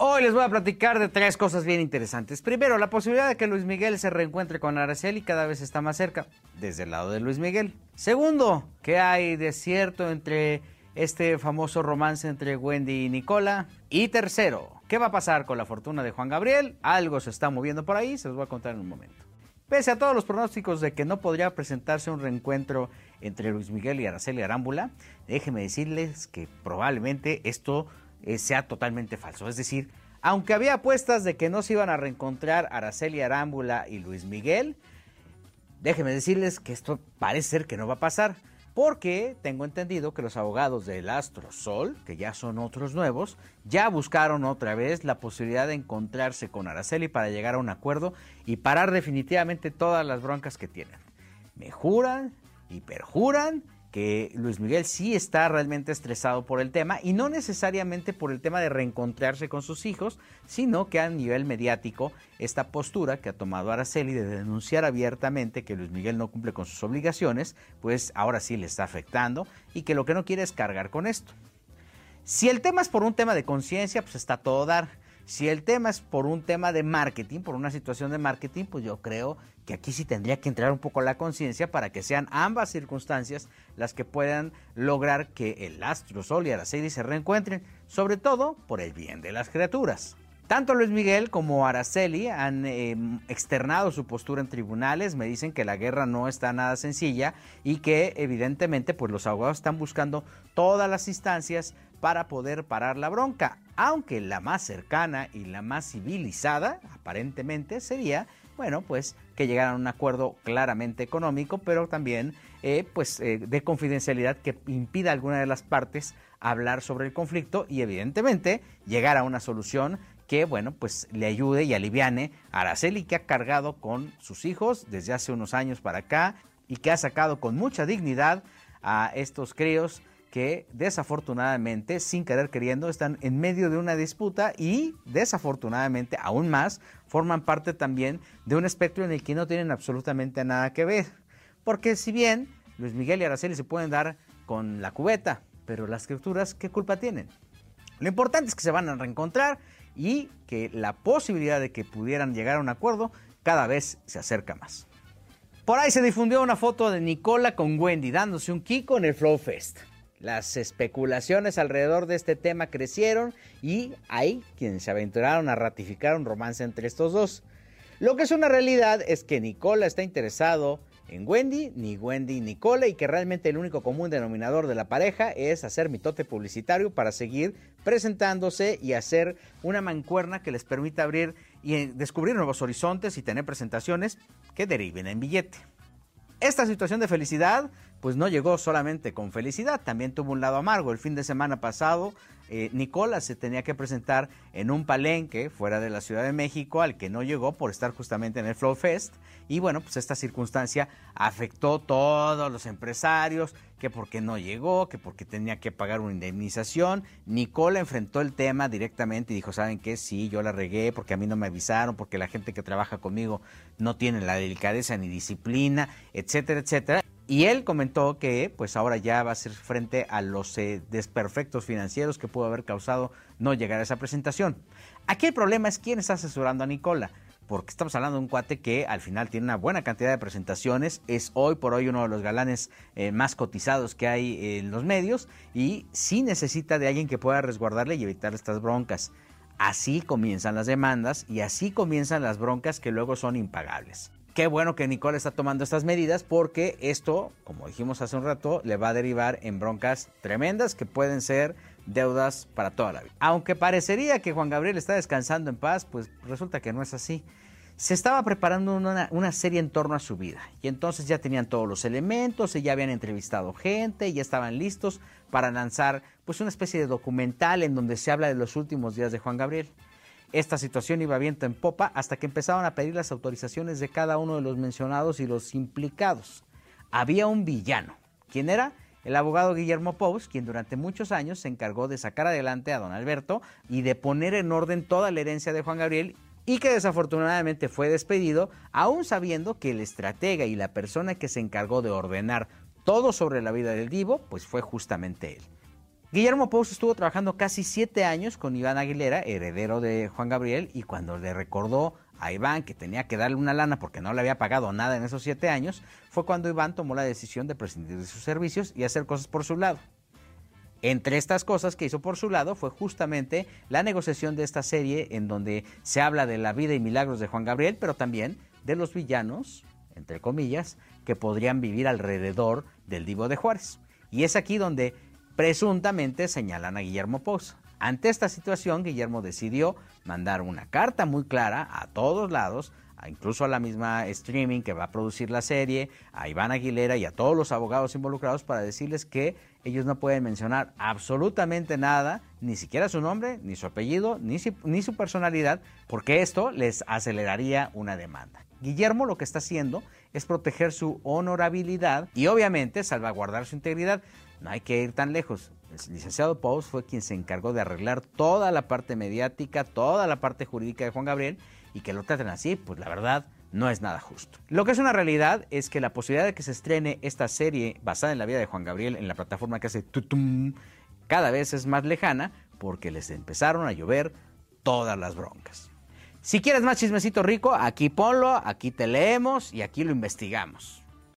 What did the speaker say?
Hoy les voy a platicar de tres cosas bien interesantes. Primero, la posibilidad de que Luis Miguel se reencuentre con Araceli cada vez está más cerca, desde el lado de Luis Miguel. Segundo, ¿qué hay de cierto entre este famoso romance entre Wendy y Nicola? Y tercero, ¿qué va a pasar con la fortuna de Juan Gabriel? Algo se está moviendo por ahí, se los voy a contar en un momento. Pese a todos los pronósticos de que no podría presentarse un reencuentro entre Luis Miguel y Araceli Arámbula, déjenme decirles que probablemente esto eh, sea totalmente falso. Es decir, aunque había apuestas de que no se iban a reencontrar Araceli Arámbula y Luis Miguel, déjenme decirles que esto parece ser que no va a pasar. Porque tengo entendido que los abogados del Astro Sol, que ya son otros nuevos, ya buscaron otra vez la posibilidad de encontrarse con Araceli para llegar a un acuerdo y parar definitivamente todas las broncas que tienen. Me juran y perjuran que Luis Miguel sí está realmente estresado por el tema y no necesariamente por el tema de reencontrarse con sus hijos, sino que a nivel mediático esta postura que ha tomado Araceli de denunciar abiertamente que Luis Miguel no cumple con sus obligaciones, pues ahora sí le está afectando y que lo que no quiere es cargar con esto. Si el tema es por un tema de conciencia, pues está todo dar. Si el tema es por un tema de marketing, por una situación de marketing, pues yo creo que aquí sí tendría que entrar un poco la conciencia para que sean ambas circunstancias las que puedan lograr que el astro Sol y Araceli se reencuentren, sobre todo por el bien de las criaturas. Tanto Luis Miguel como Araceli han em, externado su postura en tribunales, me dicen que la guerra no está nada sencilla y que evidentemente pues los abogados están buscando todas las instancias para poder parar la bronca, aunque la más cercana y la más civilizada aparentemente sería, bueno, pues que llegaran a un acuerdo claramente económico, pero también eh, pues eh, de confidencialidad que impida a alguna de las partes hablar sobre el conflicto y evidentemente llegar a una solución que, bueno, pues le ayude y aliviane a Araceli que ha cargado con sus hijos desde hace unos años para acá y que ha sacado con mucha dignidad a estos críos que desafortunadamente, sin querer queriendo, están en medio de una disputa y desafortunadamente, aún más, forman parte también de un espectro en el que no tienen absolutamente nada que ver. Porque si bien Luis Miguel y Araceli se pueden dar con la cubeta, pero las criaturas, ¿qué culpa tienen? Lo importante es que se van a reencontrar y que la posibilidad de que pudieran llegar a un acuerdo cada vez se acerca más. Por ahí se difundió una foto de Nicola con Wendy dándose un kiko en el Flow Fest. Las especulaciones alrededor de este tema crecieron y hay quienes se aventuraron a ratificar un romance entre estos dos. Lo que es una realidad es que Nicola está interesado en Wendy, ni Wendy Nicola, y que realmente el único común denominador de la pareja es hacer mitote publicitario para seguir presentándose y hacer una mancuerna que les permita abrir y descubrir nuevos horizontes y tener presentaciones que deriven en billete. Esta situación de felicidad pues no llegó solamente con felicidad, también tuvo un lado amargo. El fin de semana pasado, eh, Nicola se tenía que presentar en un palenque fuera de la Ciudad de México, al que no llegó por estar justamente en el Flow Fest. Y bueno, pues esta circunstancia afectó a todos los empresarios, que porque no llegó, que porque tenía que pagar una indemnización. Nicola enfrentó el tema directamente y dijo, ¿saben qué? Sí, yo la regué porque a mí no me avisaron, porque la gente que trabaja conmigo no tiene la delicadeza ni disciplina, etcétera, etcétera. Y él comentó que pues ahora ya va a ser frente a los eh, desperfectos financieros que pudo haber causado no llegar a esa presentación. Aquí el problema es quién está asesorando a Nicola, porque estamos hablando de un cuate que al final tiene una buena cantidad de presentaciones, es hoy por hoy uno de los galanes eh, más cotizados que hay en los medios y sí necesita de alguien que pueda resguardarle y evitar estas broncas. Así comienzan las demandas y así comienzan las broncas que luego son impagables. Qué bueno que Nicole está tomando estas medidas porque esto, como dijimos hace un rato, le va a derivar en broncas tremendas que pueden ser deudas para toda la vida. Aunque parecería que Juan Gabriel está descansando en paz, pues resulta que no es así. Se estaba preparando una, serie en torno a su vida y entonces ya tenían todos los elementos, y ya habían entrevistado gente, ya estaban listos para lanzar pues una especie de documental en donde se habla de los últimos días de Juan Gabriel. Esta situación iba viento en popa hasta que empezaron a pedir las autorizaciones de cada uno de los mencionados y los implicados. Había un villano. ¿Quién era? El abogado Guillermo Pous, quien durante muchos años se encargó de sacar adelante a don Alberto y de poner en orden toda la herencia de Juan Gabriel y que desafortunadamente fue despedido, aún sabiendo que el estratega y la persona que se encargó de ordenar todo sobre la vida del divo, pues fue justamente él. Guillermo Pous estuvo trabajando casi siete años con Iván Aguilera, heredero de Juan Gabriel, y cuando le recordó a Iván que tenía que darle una lana porque no le había pagado nada en esos siete años, fue cuando Iván tomó la decisión de prescindir de sus servicios y hacer cosas por su lado. Entre estas cosas que hizo por su lado fue justamente la negociación de esta serie en donde se habla de la vida y milagros de Juan Gabriel, pero también de los villanos, entre comillas, que podrían vivir alrededor del Divo de Juárez. Y es aquí donde presuntamente señalan a Guillermo Pous. Ante esta situación, Guillermo decidió mandar una carta muy clara a todos lados, incluso a la misma streaming que va a producir la serie, a Iván Aguilera y a todos los abogados involucrados para decirles que ellos no pueden mencionar absolutamente nada, ni siquiera su nombre, ni su apellido, ni, ni su personalidad, porque esto les aceleraría una demanda. Guillermo lo que está haciendo es proteger su honorabilidad y obviamente salvaguardar su integridad. No hay que ir tan lejos. El licenciado Pous fue quien se encargó de arreglar toda la parte mediática, toda la parte jurídica de Juan Gabriel y que lo traten así, pues la verdad no es nada justo. Lo que es una realidad es que la posibilidad de que se estrene esta serie basada en la vida de Juan Gabriel en la plataforma que hace tutum cada vez es más lejana porque les empezaron a llover todas las broncas. Si quieres más chismecito rico, aquí ponlo, aquí te leemos y aquí lo investigamos.